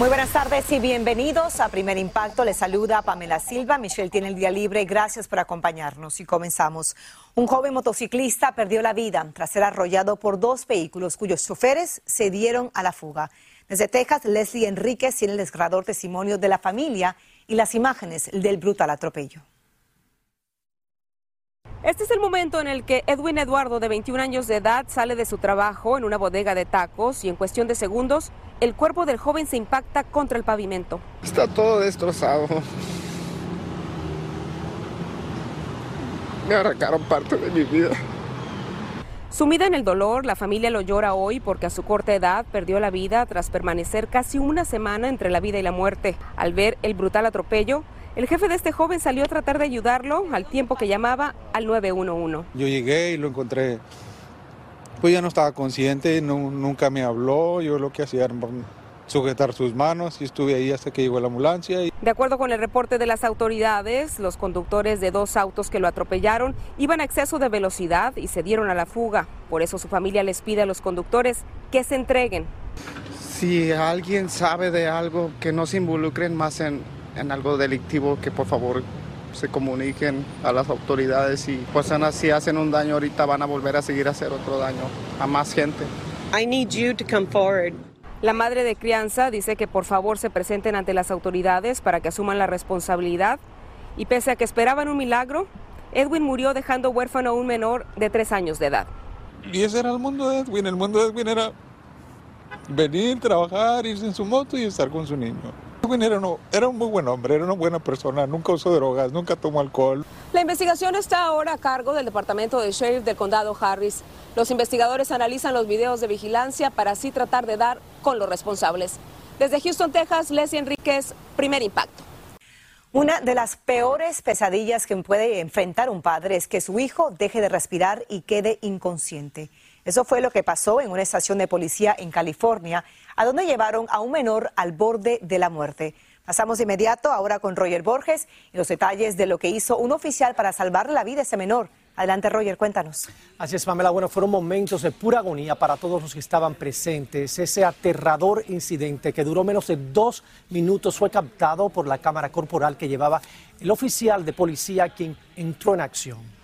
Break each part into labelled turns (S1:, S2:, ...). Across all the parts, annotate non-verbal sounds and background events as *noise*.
S1: Muy buenas tardes y bienvenidos a Primer Impacto. Les saluda Pamela Silva. Michelle tiene el día libre. Gracias por acompañarnos y comenzamos. Un joven motociclista perdió la vida tras ser arrollado por dos vehículos cuyos choferes se dieron a la fuga. Desde Texas, Leslie Enríquez tiene el desgarrador testimonio de la familia y las imágenes del brutal atropello.
S2: Este es el momento en el que Edwin Eduardo, de 21 años de edad, sale de su trabajo en una bodega de tacos y en cuestión de segundos, el cuerpo del joven se impacta contra el pavimento.
S3: Está todo destrozado. Me arrancaron parte de mi vida.
S2: Sumida en el dolor, la familia lo llora hoy porque a su corta edad perdió la vida tras permanecer casi una semana entre la vida y la muerte. Al ver el brutal atropello, el jefe de este joven salió a tratar de ayudarlo al tiempo que llamaba al 911.
S4: Yo llegué y lo encontré, pues ya no estaba consciente, no- nunca me habló, yo lo que hacía era sujetar sus manos y estuve ahí hasta que llegó la ambulancia. Y...
S2: De acuerdo con el reporte de las autoridades, los conductores de dos autos que lo atropellaron iban a exceso de velocidad y se dieron a la fuga. Por eso su familia les pide a los conductores que se entreguen.
S3: Si alguien sabe de algo, que no se involucren más en, en algo delictivo, que por favor se comuniquen a las autoridades y personas si hacen un daño ahorita van a volver a seguir a hacer otro daño a más gente.
S2: I need you to come forward. La madre de crianza dice que por favor se presenten ante las autoridades para que asuman la responsabilidad y pese a que esperaban un milagro, Edwin murió dejando huérfano a un menor de tres años de edad.
S4: y ese era el mundo de Edwin, el mundo de Edwin era venir, trabajar, irse en su moto y estar con su niño. Edwin era, uno- era un muy buen hombre, era una buena persona, nunca usó drogas, nunca tomó alcohol.
S2: La investigación está ahora a cargo del Departamento de Sheriff del Condado Harris. Los investigadores analizan los videos de vigilancia para así tratar de dar con los responsables. Desde Houston, Texas, Leslie Enríquez, primer impacto.
S1: Una de las peores pesadillas que puede enfrentar un padre es que su hijo deje de respirar y quede inconsciente. Eso fue lo que pasó en una estación de policía en California, a donde llevaron a un menor al borde de la muerte. Pasamos de inmediato ahora con Roger Borges y los detalles de lo que hizo un oficial para salvar la vida a ese menor. Adelante, Roger, cuéntanos.
S5: Así es, Pamela. Bueno, fueron momentos de pura agonía para todos los que estaban presentes. Ese aterrador incidente que duró menos de dos minutos fue captado por la cámara corporal que llevaba el oficial de policía quien entró en acción.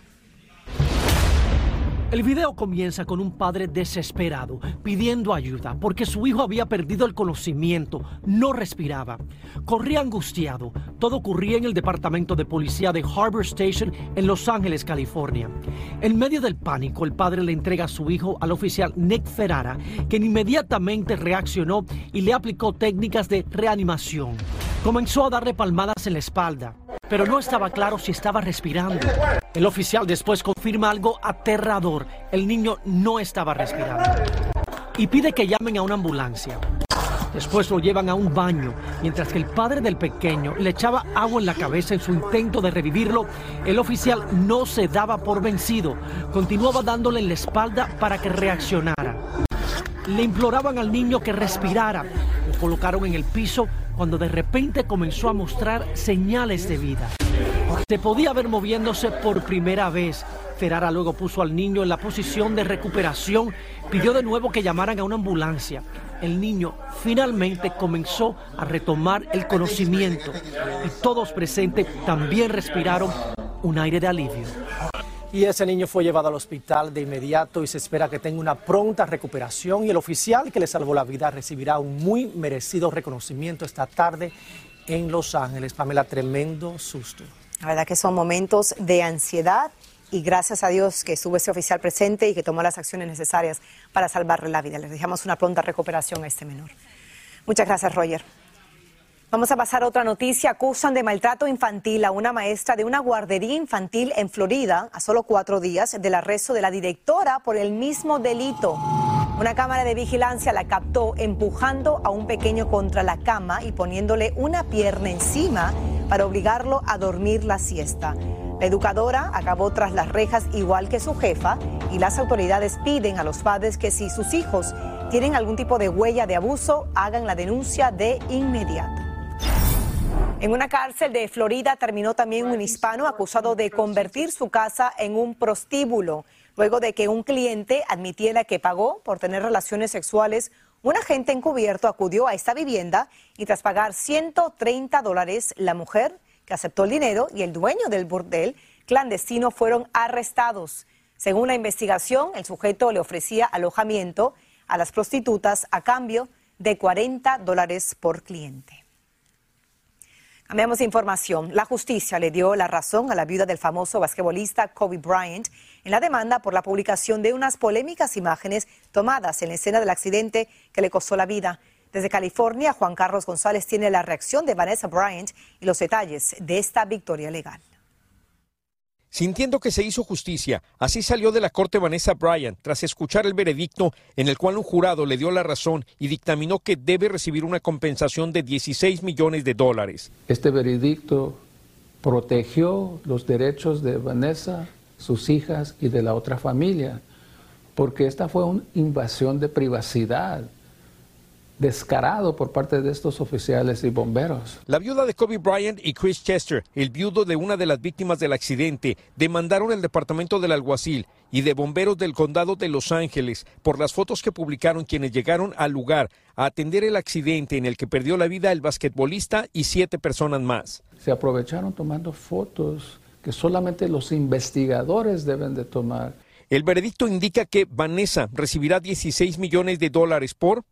S6: El video comienza con un padre desesperado pidiendo ayuda porque su hijo había perdido el conocimiento, no respiraba. Corría angustiado. Todo ocurría en el departamento de policía de Harbor Station en Los Ángeles, California. En medio del pánico, el padre le entrega a su hijo al oficial Nick Ferrara, quien inmediatamente reaccionó y le aplicó técnicas de reanimación. Comenzó a darle palmadas en la espalda, pero no estaba claro si estaba respirando. El oficial después confirma algo aterrador. El niño no estaba respirando. y pide que llamen a una ambulancia. Después lo llevan a un baño, mientras que el padre del pequeño le echaba agua en la cabeza en su intento de revivirlo. El oficial no se daba por vencido, continuaba dándole en la espalda para que reaccionara. Le imploraban al niño que respirara. Lo colocaron en el piso cuando de repente comenzó a mostrar señales de vida. Se podía ver moviéndose por primera vez. Ferrara luego puso al niño en la posición de recuperación, pidió de nuevo que llamaran a una ambulancia. El niño finalmente comenzó a retomar el conocimiento y todos presentes también respiraron un aire de alivio.
S5: Y ese niño fue llevado al hospital de inmediato y se espera que tenga una pronta recuperación y el oficial que le salvó la vida recibirá un muy merecido reconocimiento esta tarde en Los Ángeles. Pamela, tremendo susto.
S1: La verdad que son momentos de ansiedad y gracias a Dios que estuvo ese oficial presente y que tomó las acciones necesarias para salvarle la vida. Les dejamos una pronta recuperación a este menor. Muchas gracias, Roger. Vamos a pasar a otra noticia. Acusan de maltrato infantil a una maestra de una guardería infantil en Florida a solo cuatro días del arresto de la directora por el mismo delito. Una cámara de vigilancia la captó empujando a un pequeño contra la cama y poniéndole una pierna encima para obligarlo a dormir la siesta. La educadora acabó tras las rejas igual que su jefa y las autoridades piden a los padres que si sus hijos tienen algún tipo de huella de abuso, hagan la denuncia de inmediato. En una cárcel de Florida terminó también un hispano acusado de convertir su casa en un prostíbulo, luego de que un cliente admitiera que pagó por tener relaciones sexuales. Un agente encubierto acudió a esta vivienda y tras pagar 130 dólares, la mujer que aceptó el dinero y el dueño del burdel clandestino fueron arrestados. Según la investigación, el sujeto le ofrecía alojamiento a las prostitutas a cambio de 40 dólares por cliente. Cambiamos información. La justicia le dio la razón a la viuda del famoso basquetbolista Kobe Bryant en la demanda por la publicación de unas polémicas imágenes tomadas en la escena del accidente que le costó la vida. Desde California, Juan Carlos González tiene la reacción de Vanessa Bryant y los detalles de esta victoria legal.
S7: Sintiendo que se hizo justicia, así salió de la corte Vanessa Bryan tras escuchar el veredicto en el cual un jurado le dio la razón y dictaminó que debe recibir una compensación de 16 millones de dólares.
S8: Este veredicto protegió los derechos de Vanessa, sus hijas y de la otra familia, porque esta fue una invasión de privacidad descarado por parte de estos oficiales y bomberos.
S7: La viuda de Kobe Bryant y Chris Chester, el viudo de una de las víctimas del accidente, demandaron el departamento del alguacil y de bomberos del condado de Los Ángeles por las fotos que publicaron quienes llegaron al lugar a atender el accidente en el que perdió la vida el basquetbolista y siete personas más.
S8: Se aprovecharon tomando fotos que solamente los investigadores deben de tomar.
S7: El veredicto indica que Vanessa recibirá 16 millones de dólares por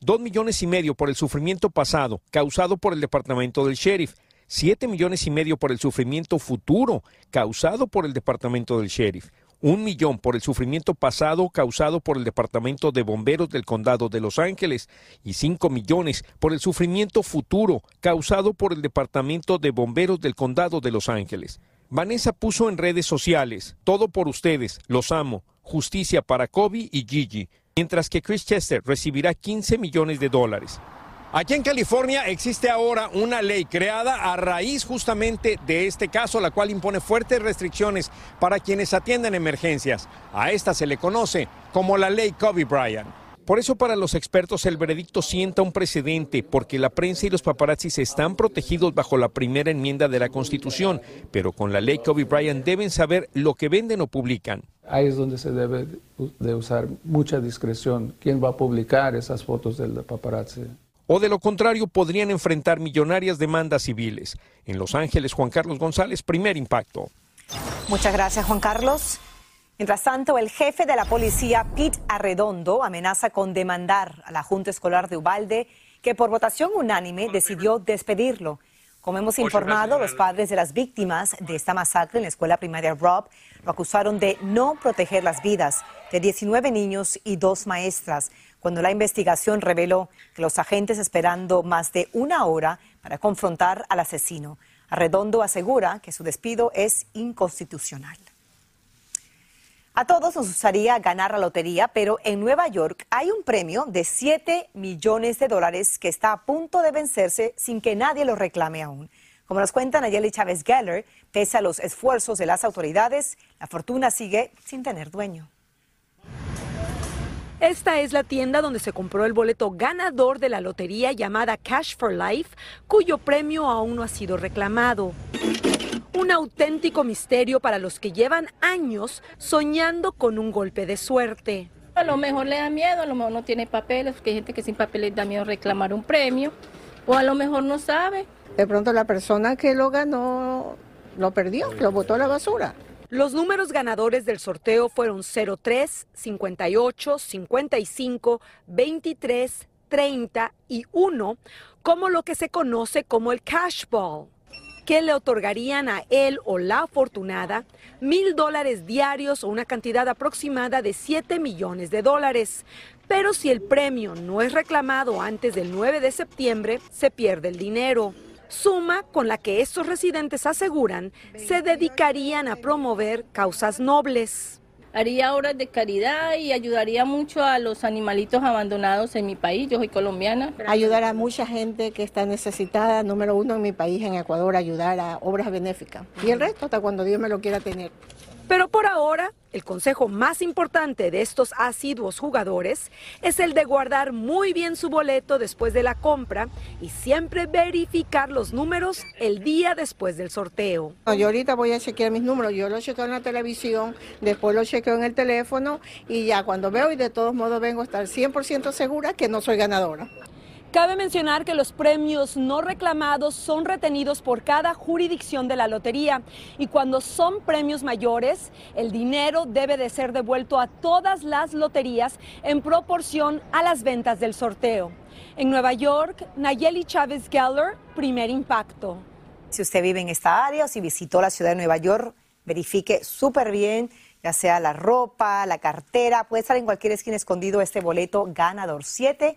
S7: Dos millones y medio por el sufrimiento pasado causado por el departamento del sheriff, siete millones y medio por el sufrimiento futuro causado por el departamento del sheriff, un millón por el sufrimiento pasado causado por el Departamento de Bomberos del Condado de Los Ángeles. Y cinco millones por el sufrimiento futuro causado por el Departamento de Bomberos del Condado de Los Ángeles. Vanessa puso en redes sociales, todo por ustedes, los amo, justicia para Kobe y Gigi mientras que Chris Chester recibirá 15 millones de dólares. Aquí en California existe ahora una ley creada a raíz justamente de este caso, la cual impone fuertes restricciones para quienes atienden emergencias. A esta se le conoce como la ley Kobe Bryant. Por eso para los expertos el veredicto sienta un precedente, porque la prensa y los paparazzis están protegidos bajo la primera enmienda de la Constitución, pero con la ley Kobe Bryant deben saber lo que venden o publican.
S8: Ahí es donde se debe de usar mucha discreción. ¿Quién va a publicar esas fotos del paparazzi?
S7: O de lo contrario, podrían enfrentar millonarias demandas civiles. En Los Ángeles, Juan Carlos González, primer impacto.
S1: Muchas gracias, Juan Carlos. Mientras tanto, el jefe de la policía, Pete Arredondo, amenaza con demandar a la Junta Escolar de Ubalde, que por votación unánime decidió despedirlo. Como hemos informado, los padres de las víctimas de esta masacre en la escuela primaria Rob lo acusaron de no proteger las vidas de 19 niños y dos maestras, cuando la investigación reveló que los agentes esperando más de una hora para confrontar al asesino. Arredondo asegura que su despido es inconstitucional. A todos nos gustaría ganar la lotería, pero en Nueva York hay un premio de 7 millones de dólares que está a punto de vencerse sin que nadie lo reclame aún. Como nos cuenta Nayeli Chávez Geller, pese a los esfuerzos de las autoridades, la fortuna sigue sin tener dueño.
S9: Esta es la tienda donde se compró el boleto ganador de la lotería llamada Cash for Life, cuyo premio aún no ha sido reclamado. Un auténtico misterio para los que llevan años soñando con un golpe de suerte.
S10: A lo mejor le da miedo, a lo mejor no tiene papeles, porque hay gente que sin papeles da miedo reclamar un premio, o a lo mejor no sabe.
S11: De pronto la persona que lo ganó lo perdió, lo botó a la basura.
S9: Los números ganadores del sorteo fueron 03, 58, 55, 23, 30 y 1, como lo que se conoce como el cash ball, que le otorgarían a él o la afortunada mil dólares diarios o una cantidad aproximada de 7 millones de dólares. Pero si el premio no es reclamado antes del 9 de septiembre, se pierde el dinero suma con la que estos residentes aseguran se dedicarían a promover causas nobles.
S10: Haría obras de caridad y ayudaría mucho a los animalitos abandonados en mi país, yo soy colombiana.
S11: Ayudar a mucha gente que está necesitada, número uno en mi país, en Ecuador, ayudar a obras benéficas. Y el resto hasta cuando Dios me lo quiera tener.
S9: Pero por ahora, el consejo más importante de estos asiduos jugadores es el de guardar muy bien su boleto después de la compra y siempre verificar los números el día después del sorteo.
S11: Yo ahorita voy a chequear mis números, yo los chequeo en la televisión, después los chequeo en el teléfono y ya cuando veo y de todos modos vengo a estar 100% segura que no soy ganadora.
S9: Cabe mencionar que los premios no reclamados son retenidos por cada jurisdicción de la lotería y cuando son premios mayores, el dinero debe de ser devuelto a todas las loterías en proporción a las ventas del sorteo. En Nueva York, Nayeli Chávez Geller, primer impacto.
S1: Si usted vive en esta área o si visitó la ciudad de Nueva York, verifique súper bien ya sea la ropa, la cartera, puede estar en cualquier esquina escondido este boleto ganador, 7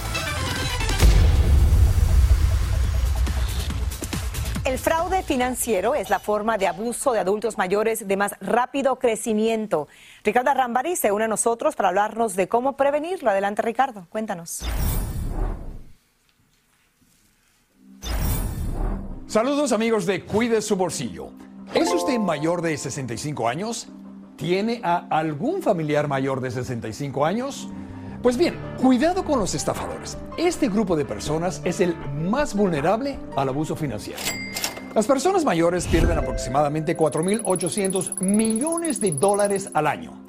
S1: El fraude financiero es la forma de abuso de adultos mayores de más rápido crecimiento. Ricardo Rambari se une a nosotros para hablarnos de cómo prevenirlo. Adelante, Ricardo, cuéntanos.
S12: Saludos amigos de Cuide su bolsillo. ¿Es usted mayor de 65 años? ¿Tiene a algún familiar mayor de 65 años? Pues bien, cuidado con los estafadores. Este grupo de personas es el más vulnerable al abuso financiero. Las personas mayores pierden aproximadamente 4.800 millones de dólares al año.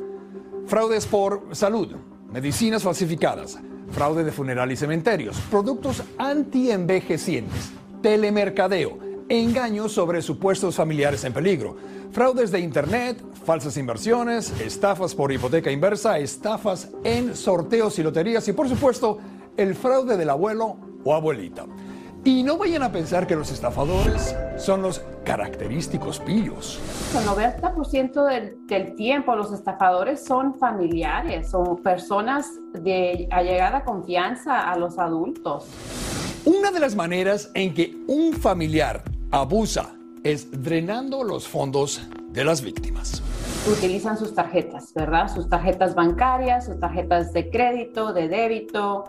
S12: Fraudes por salud, medicinas falsificadas, fraude de funeral y cementerios, productos antienvejecientes, telemercadeo, engaños sobre supuestos familiares en peligro, fraudes de Internet, falsas inversiones, estafas por hipoteca inversa, estafas en sorteos y loterías y por supuesto el fraude del abuelo o abuelita. Y no vayan a pensar que los estafadores son los característicos pillos.
S13: El 90% del, del, tiempo los estafadores son familiares, son personas de allegada confianza a los adultos.
S12: Una de las maneras en que un familiar abusa es drenando los fondos de las víctimas.
S13: Utilizan sus tarjetas, ¿verdad? Sus tarjetas bancarias, sus tarjetas de crédito, de débito,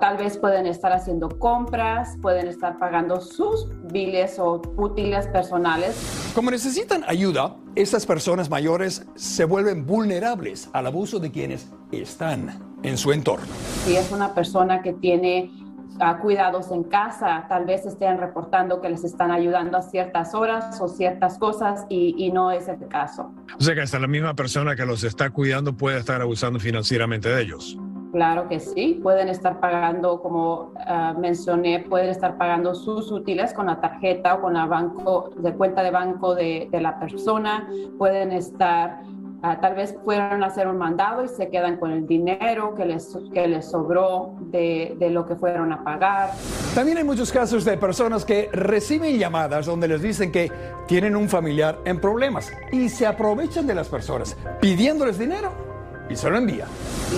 S13: tal vez pueden estar haciendo compras, pueden estar pagando sus biles o útiles personales.
S12: Como necesitan ayuda, estas personas mayores se vuelven vulnerables al abuso de quienes están en su entorno.
S13: Si es una persona que tiene uh, cuidados en casa, tal vez estén reportando que les están ayudando a ciertas horas o ciertas cosas y, y no es el caso.
S14: O sea que hasta la misma persona que los está cuidando puede estar abusando financieramente de ellos.
S13: Claro que sí, pueden estar pagando, como uh, mencioné, pueden estar pagando sus útiles con la tarjeta o con la banco, de cuenta de banco de, de la persona, pueden estar, uh, tal vez fueron a hacer un mandado y se quedan con el dinero que les, que les sobró de, de lo que fueron a pagar.
S12: También hay muchos casos de personas que reciben llamadas donde les dicen que tienen un familiar en problemas y se aprovechan de las personas pidiéndoles dinero y se lo envía.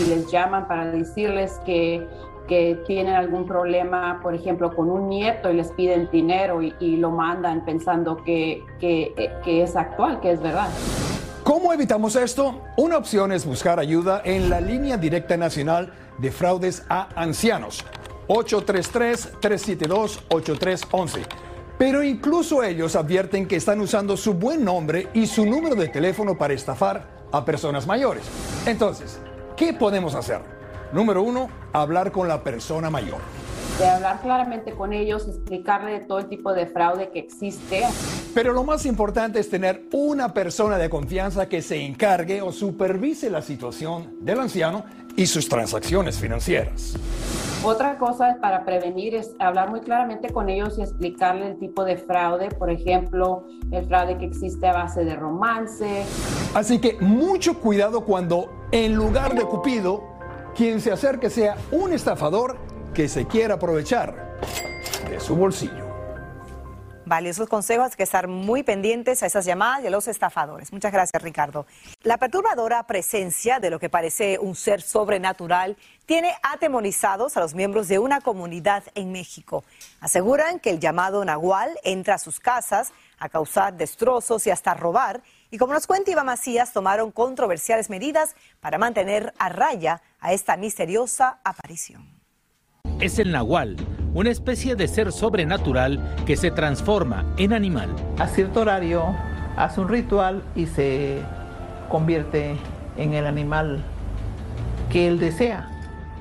S13: Y les llaman para decirles que, que tienen algún problema, por ejemplo, con un nieto y les piden dinero y, y lo mandan pensando que, que, que es actual, que es verdad.
S12: ¿Cómo evitamos esto? Una opción es buscar ayuda en la línea directa nacional de fraudes a ancianos, 833-372-8311. Pero incluso ellos advierten que están usando su buen nombre y su número de teléfono para estafar a personas mayores. Entonces, ¿qué podemos hacer? Número uno, hablar con la persona mayor.
S13: De hablar claramente con ellos, explicarle todo el tipo de fraude que existe.
S12: Pero lo más importante es tener una persona de confianza que se encargue o supervise la situación del anciano y sus transacciones financieras.
S13: Otra cosa para prevenir es hablar muy claramente con ellos y explicarle el tipo de fraude, por ejemplo, el fraude que existe a base de romance.
S12: Así que mucho cuidado cuando en lugar de Cupido, quien se acerque sea un estafador que se quiera aprovechar de su bolsillo.
S1: Valiosos consejos, hay que estar muy pendientes a esas llamadas y a los estafadores. Muchas gracias, Ricardo. La perturbadora presencia de lo que parece un ser sobrenatural tiene atemorizados a los miembros de una comunidad en México. Aseguran que el llamado Nahual entra a sus casas a causar destrozos y hasta robar. Y como nos cuenta Iván Macías, tomaron controversiales medidas para mantener a raya a esta misteriosa aparición
S15: es el nahual, una especie de ser sobrenatural que se transforma en animal.
S16: A cierto horario hace un ritual y se convierte en el animal que él desea.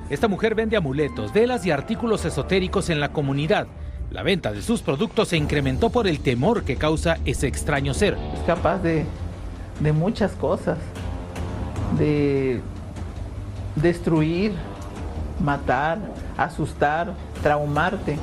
S15: Esta mujer vende amuletos, velas y artículos esotéricos en la comunidad. La venta de sus productos se incrementó por el temor que causa ese extraño ser.
S16: Es capaz de, de muchas cosas, de destruir, matar, asustar, traumarte.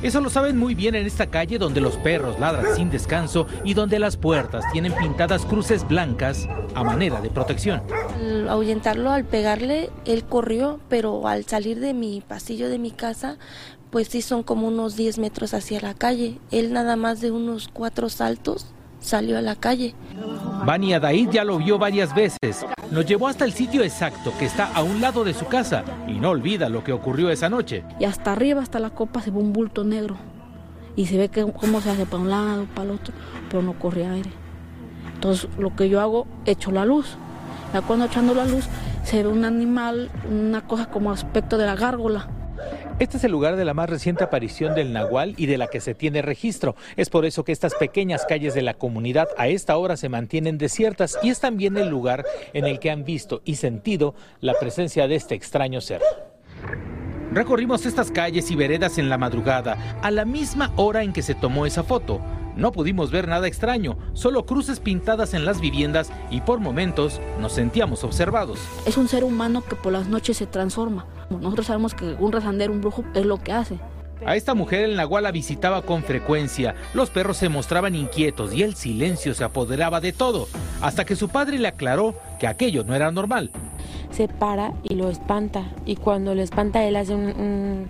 S15: Eso lo saben muy bien en esta calle donde los perros ladran sin descanso y donde las puertas tienen pintadas cruces blancas a manera de protección.
S17: Al ahuyentarlo, al pegarle, él corrió, pero al salir de mi pasillo de mi casa, pues sí son como unos 10 metros hacia la calle. Él nada más de unos cuatro saltos salió a la calle.
S15: Bani Adaid ya lo vio varias veces. Nos llevó hasta el sitio exacto que está a un lado de su casa y no olvida lo que ocurrió esa noche.
S17: Y hasta arriba, hasta la copa, se ve un bulto negro. Y se ve que cómo se hace para un lado, para el otro, pero no corre aire. Entonces lo que yo hago, echo la luz. Ya cuando echando la luz, se ve un animal, una cosa como aspecto de la gárgola.
S15: Este es el lugar de la más reciente aparición del nahual y de la que se tiene registro. Es por eso que estas pequeñas calles de la comunidad a esta hora se mantienen desiertas y es también el lugar en el que han visto y sentido la presencia de este extraño ser. Recorrimos estas calles y veredas en la madrugada, a la misma hora en que se tomó esa foto. No pudimos ver nada extraño, solo cruces pintadas en las viviendas y por momentos nos sentíamos observados.
S17: Es un ser humano que por las noches se transforma. Nosotros sabemos que un rezandero, un brujo, es lo que hace.
S15: A esta mujer el nahual la visitaba con frecuencia. Los perros se mostraban inquietos y el silencio se apoderaba de todo, hasta que su padre le aclaró que aquello no era normal.
S18: Se para y lo espanta, y cuando lo espanta él hace un, un,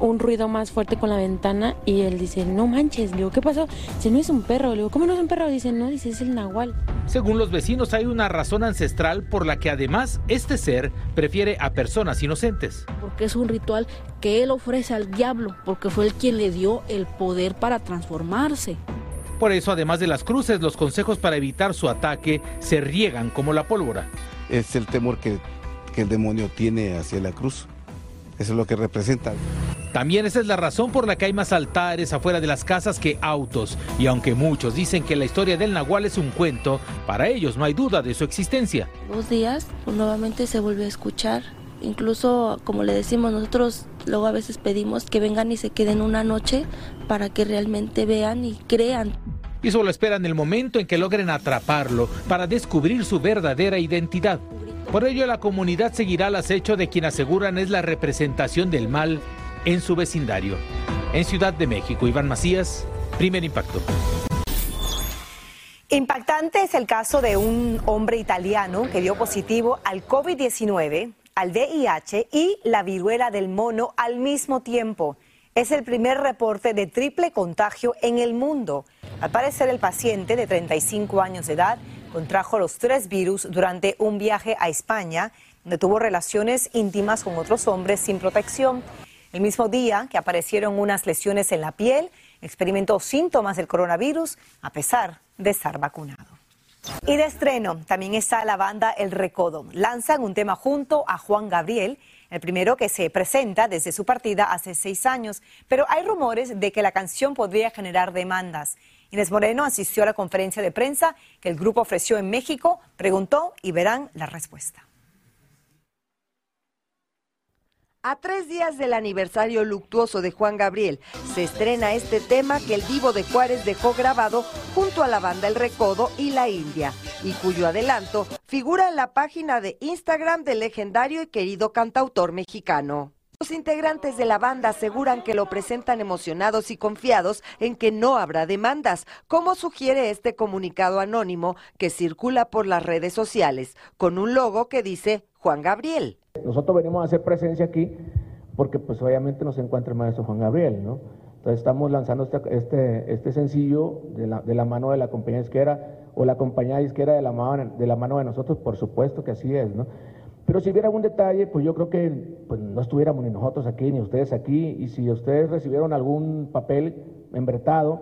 S19: un ruido más fuerte con la ventana y él dice, no manches, le digo, ¿qué pasó? Dice, no es un perro, le digo, ¿cómo no es un perro? Dice, no, dice, es el nahual.
S15: Según los vecinos hay una razón ancestral por la que además este ser prefiere a personas inocentes.
S17: Porque es un ritual que él ofrece al diablo, porque fue él quien le dio el poder para transformarse.
S15: Por eso, además de las cruces, los consejos para evitar su ataque se riegan como la pólvora.
S20: Es el temor que, que el demonio tiene hacia la cruz. Eso es lo que representa.
S15: También esa es la razón por la que hay más altares afuera de las casas que autos. Y aunque muchos dicen que la historia del Nahual es un cuento, para ellos no hay duda de su existencia.
S19: Dos días, pues, nuevamente se vuelve a escuchar. Incluso, como le decimos, nosotros luego a veces pedimos que vengan y se queden una noche para que realmente vean y crean.
S15: Y solo esperan el momento en que logren atraparlo para descubrir su verdadera identidad. Por ello, la comunidad seguirá el acecho de quien aseguran es la representación del mal en su vecindario. En Ciudad de México, Iván Macías, primer impacto.
S1: Impactante es el caso de un hombre italiano que dio positivo al COVID-19, al VIH y la viruela del mono al mismo tiempo. Es el primer reporte de triple contagio en el mundo. Al parecer, el paciente de 35 años de edad contrajo los tres virus durante un viaje a España, donde tuvo relaciones íntimas con otros hombres sin protección. El mismo día que aparecieron unas lesiones en la piel, experimentó síntomas del coronavirus a pesar de estar vacunado. Y de estreno también está la banda El Recodo. Lanzan un tema junto a Juan Gabriel, el primero que se presenta desde su partida hace seis años, pero hay rumores de que la canción podría generar demandas. Inés Moreno asistió a la conferencia de prensa que el grupo ofreció en México, preguntó y verán la respuesta.
S21: A tres días del aniversario luctuoso de Juan Gabriel, se estrena este tema que el Divo de Juárez dejó grabado junto a la banda El Recodo y La India, y cuyo adelanto figura en la página de Instagram del legendario y querido cantautor mexicano. Los integrantes de la banda aseguran que lo presentan emocionados y confiados en que no habrá demandas, como sugiere este comunicado anónimo que circula por las redes sociales, con un logo que dice Juan Gabriel.
S22: Nosotros venimos a hacer presencia aquí porque pues obviamente nos encuentra el maestro Juan Gabriel, ¿no? Entonces estamos lanzando este, este, sencillo de la, mano de la compañía disquera o la compañía disquera de la, mano, de la mano de nosotros, por supuesto que así es, ¿no? Pero si hubiera algún detalle, pues yo creo que pues, no estuviéramos ni nosotros aquí, ni ustedes aquí, y si ustedes recibieron algún papel embretado,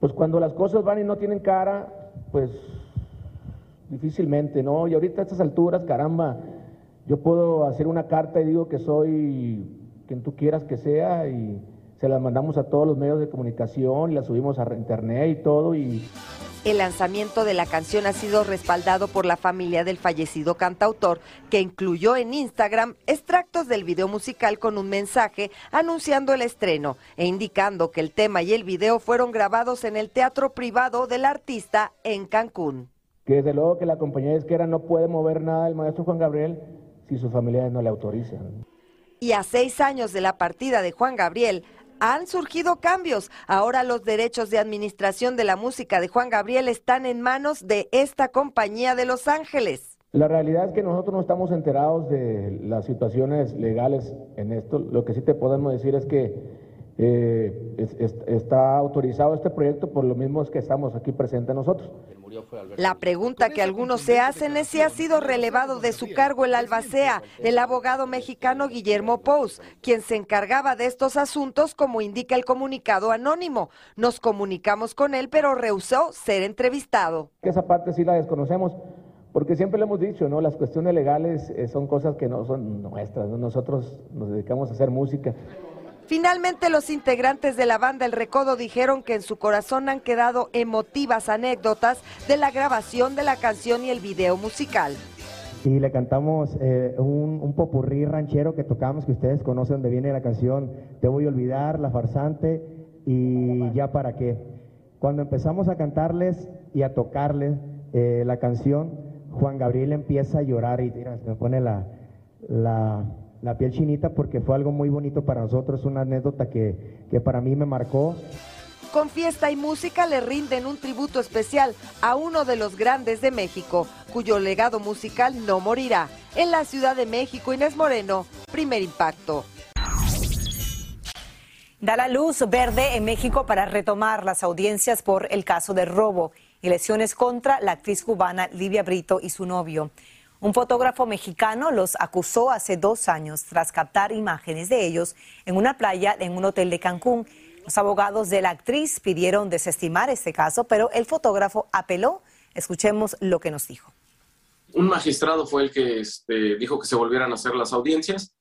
S22: pues cuando las cosas van y no tienen cara, pues difícilmente, ¿no? Y ahorita a estas alturas, caramba, yo puedo hacer una carta y digo que soy quien tú quieras que sea y se las mandamos a todos los medios de comunicación y la subimos a internet y todo y
S21: el lanzamiento de la canción ha sido respaldado por la familia del fallecido cantautor, que incluyó en Instagram extractos del video musical con un mensaje anunciando el estreno e indicando que el tema y el video fueron grabados en el teatro privado del artista en Cancún.
S22: Que desde luego que la compañía disquera no puede mover nada del maestro Juan Gabriel si sus familiares no le autorizan.
S21: Y a seis años de la partida de Juan Gabriel, han surgido cambios. Ahora los derechos de administración de la música de Juan Gabriel están en manos de esta compañía de Los Ángeles.
S22: La realidad es que nosotros no estamos enterados de las situaciones legales en esto. Lo que sí te podemos decir es que eh, está autorizado este proyecto por lo mismo es que estamos aquí presentes nosotros.
S21: La pregunta que algunos se hacen es si ha sido relevado de su cargo el albacea, el abogado mexicano Guillermo Pous, quien se encargaba de estos asuntos, como indica el comunicado anónimo. Nos comunicamos con él, pero rehusó ser entrevistado.
S22: Esa parte sí la desconocemos. Porque siempre le hemos dicho, ¿no? Las cuestiones legales eh, son cosas que no son nuestras, nosotros nos dedicamos a hacer música.
S21: Finalmente, los integrantes de la banda El Recodo dijeron que en su corazón han quedado emotivas anécdotas de la grabación de la canción y el video musical.
S22: Y le cantamos eh, un, un, popurrí ranchero que tocamos, que ustedes conocen de viene la canción Te voy a olvidar, La farsante y Ya para qué. Cuando empezamos a cantarles y a tocarles eh, la canción, Juan Gabriel empieza a llorar y mira, se me pone la, la la piel chinita porque fue algo muy bonito para nosotros, una anécdota que, que para mí me marcó.
S21: Con fiesta y música le rinden un tributo especial a uno de los grandes de México, cuyo legado musical no morirá. En la Ciudad de México, Inés Moreno, primer impacto.
S1: Da la luz verde en México para retomar las audiencias por el caso de robo y lesiones contra la actriz cubana Livia Brito y su novio. Un fotógrafo mexicano los acusó hace dos años tras captar imágenes de ellos en una playa en un hotel de Cancún. Los abogados de la actriz pidieron desestimar este caso, pero el fotógrafo apeló. Escuchemos lo que nos dijo.
S23: Un magistrado fue el que este, dijo que se volvieran a hacer las audiencias.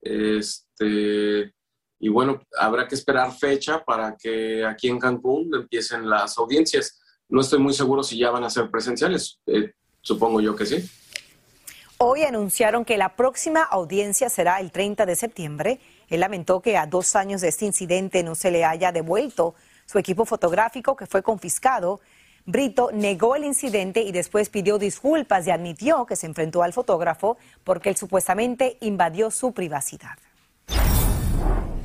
S23: Este, y bueno, habrá que esperar fecha para que aquí en Cancún empiecen las audiencias. No estoy muy seguro si ya van a ser presenciales, eh, supongo yo que sí.
S1: Hoy anunciaron que la próxima audiencia será el 30 de septiembre. Él lamentó que a dos años de este incidente no se le haya devuelto su equipo fotográfico que fue confiscado. Brito negó el incidente y después pidió disculpas y admitió que se enfrentó al fotógrafo porque él supuestamente invadió su privacidad.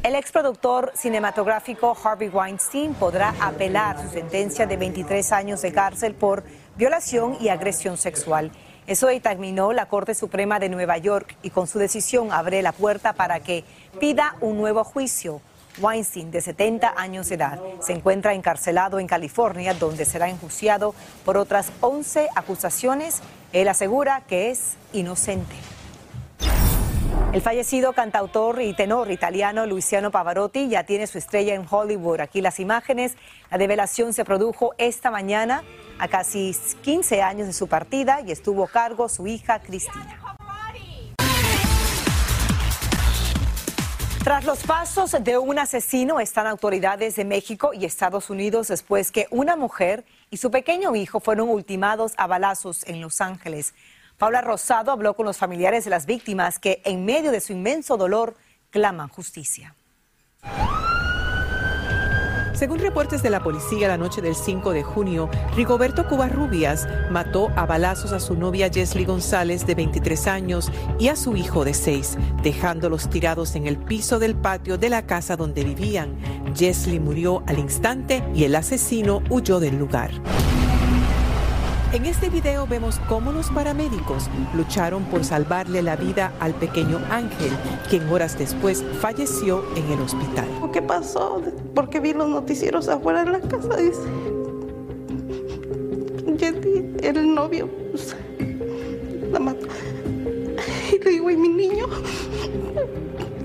S1: El exproductor cinematográfico Harvey Weinstein podrá apelar su sentencia de 23 años de cárcel por violación y agresión sexual. Eso determinó la Corte Suprema de Nueva York y con su decisión abre la puerta para que pida un nuevo juicio. Weinstein, de 70 años de edad, se encuentra encarcelado en California, donde será enjuiciado por otras 11 acusaciones. Él asegura que es inocente. El fallecido cantautor y tenor italiano Luciano Pavarotti ya tiene su estrella en Hollywood. Aquí las imágenes. La develación se produjo esta mañana a casi 15 años de su partida y estuvo a cargo su hija Cristina. Tras los pasos de un asesino están autoridades de México y Estados Unidos después que una mujer y su pequeño hijo fueron ultimados a balazos en Los Ángeles. Paula Rosado habló con los familiares de las víctimas que en medio de su inmenso dolor claman justicia.
S24: Según reportes de la policía la noche del 5 de junio, Rigoberto Cubarrubias mató a balazos a su novia Jesly González de 23 años y a su hijo de 6, dejándolos tirados en el piso del patio de la casa donde vivían. Jesly murió al instante y el asesino huyó del lugar. En este video vemos cómo los paramédicos lucharon por salvarle la vida al pequeño Ángel, quien horas después falleció en el hospital.
S25: ¿Qué pasó? Porque vi los noticieros afuera de la casa, dice. El novio, pues, la mató. Y le digo, ¿y mi niño?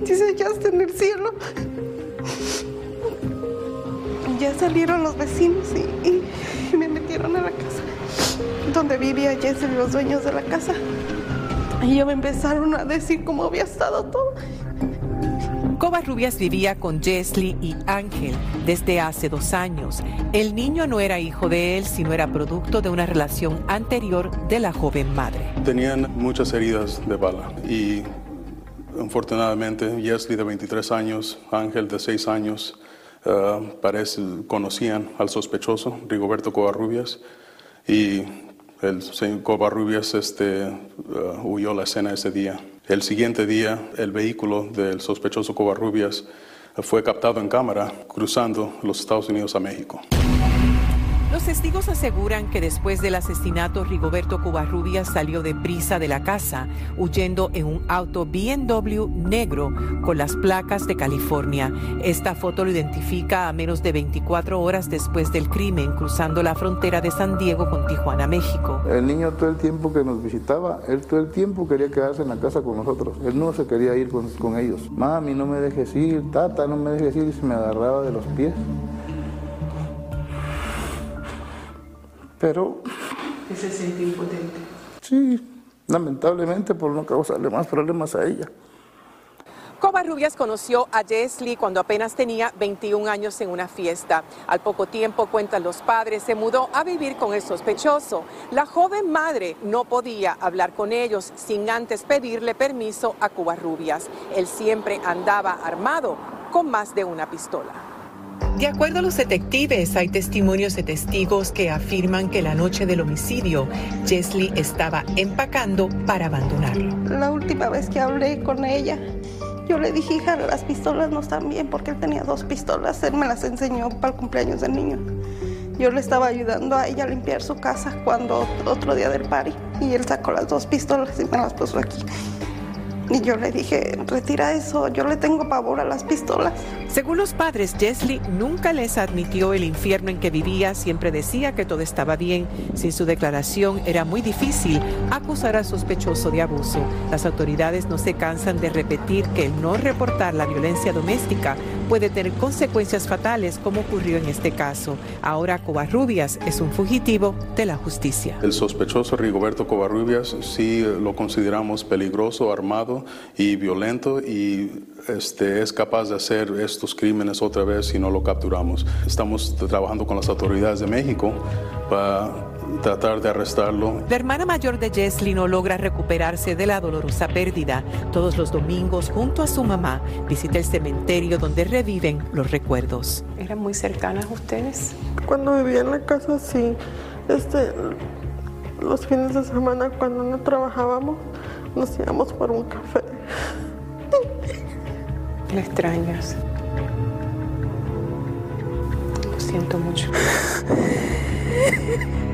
S25: Dice, ya está en el cielo. Ya salieron los vecinos y me metieron a la casa donde vivía Jess y los dueños de la casa. Y ellos me empezaron a decir cómo había estado todo.
S24: Rubias vivía con Jesly y Ángel desde hace dos años. El niño no era hijo de él, sino era producto de una relación anterior de la joven madre.
S26: Tenían muchas heridas de bala y afortunadamente Jesly de 23 años, Ángel de 6 años, uh, parece, conocían al sospechoso, Rigoberto Covarrubias, y el señor Covarrubias este, uh, huyó la escena ese día. El siguiente día, el vehículo del sospechoso Covarrubias fue captado en cámara cruzando los Estados Unidos a México.
S24: Los testigos aseguran que después del asesinato, Rigoberto Cubarrubias salió deprisa de la casa, huyendo en un auto BMW negro con las placas de California. Esta foto lo identifica a menos de 24 horas después del crimen, cruzando la frontera de San Diego con Tijuana, México.
S27: El niño todo el tiempo que nos visitaba, él todo el tiempo quería quedarse en la casa con nosotros. Él no se quería ir con, con ellos. Mami, no me dejes ir, tata, no me dejes ir, y se me agarraba de los pies. Pero...
S25: se siente impotente?
S27: Sí, lamentablemente por no causarle más problemas a ella.
S24: Covarrubias conoció a Jesly cuando apenas tenía 21 años en una fiesta. Al poco tiempo, cuentan los padres, se mudó a vivir con el sospechoso. La joven madre no podía hablar con ellos sin antes pedirle permiso a Covarrubias. Él siempre andaba armado con más de una pistola. De acuerdo a los detectives, hay testimonios de testigos que afirman que la noche del homicidio, Jesly estaba empacando para abandonarlo.
S25: La última vez que hablé con ella, yo le dije, hija, las pistolas no están bien porque él tenía dos pistolas. Él me las enseñó para el cumpleaños del niño. Yo le estaba ayudando a ella a limpiar su casa cuando otro día del party y él sacó las dos pistolas y me las puso aquí. Y yo le dije, retira eso, yo le tengo pavor a las pistolas.
S24: Según los padres, Jesly nunca les admitió el infierno en que vivía, siempre decía que todo estaba bien. Sin su declaración era muy difícil acusar al sospechoso de abuso. Las autoridades no se cansan de repetir que no reportar la violencia doméstica puede tener consecuencias fatales como ocurrió en este caso. Ahora Covarrubias es un fugitivo de la justicia.
S26: El sospechoso Rigoberto Covarrubias sí lo consideramos peligroso, armado y violento y este, es capaz de hacer estos crímenes otra vez si no lo capturamos. Estamos trabajando con las autoridades de México para tratar de arrestarlo.
S24: La hermana mayor de Jesly no logra recuperarse de la dolorosa pérdida. Todos los domingos, junto a su mamá, visita el cementerio donde reviven los recuerdos.
S28: ¿Eran muy cercanas ustedes?
S25: Cuando vivía en la casa, sí. Este, los fines de semana, cuando no trabajábamos, nos íbamos por un café.
S28: ¿Le extrañas? Lo siento mucho. *laughs*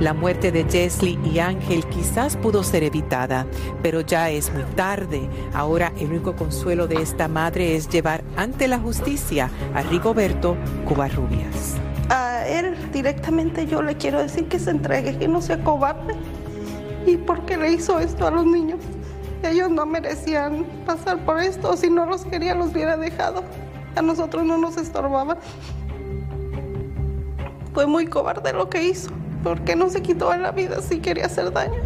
S24: La muerte de Jesly y Ángel quizás pudo ser evitada, pero ya es muy tarde. Ahora el único consuelo de esta madre es llevar ante la justicia a Rigoberto Cubarrubias.
S25: A él directamente yo le quiero decir que se entregue, que no sea cobarde. ¿Y por qué le hizo esto a los niños? Ellos no merecían pasar por esto. Si no los quería, los hubiera dejado. A nosotros no nos estorbaba. Fue muy cobarde lo que hizo. Porque no se quitó la vida si quería hacer daño?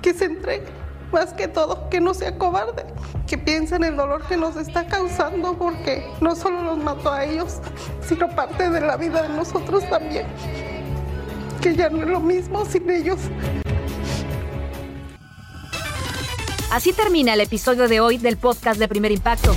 S25: Que se entregue. Más que todo, que no sea cobarde. Que piense en el dolor que nos está causando porque no solo los mató a ellos, sino parte de la vida de nosotros también. Que ya no es lo mismo sin ellos.
S29: Así termina el episodio de hoy del podcast de Primer Impacto.